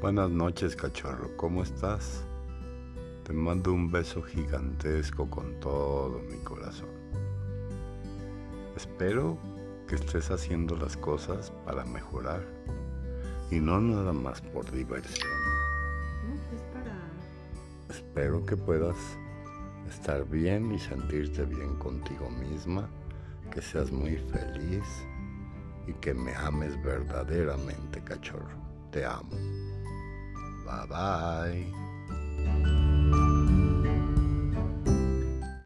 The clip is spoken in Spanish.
Buenas noches, cachorro. ¿Cómo estás? Te mando un beso gigantesco con todo mi corazón. Espero que estés haciendo las cosas para mejorar y no nada más por diversión. No, es para... Espero que puedas estar bien y sentirte bien contigo misma, que seas muy feliz y que me ames verdaderamente, cachorro. Te amo. Bye bye.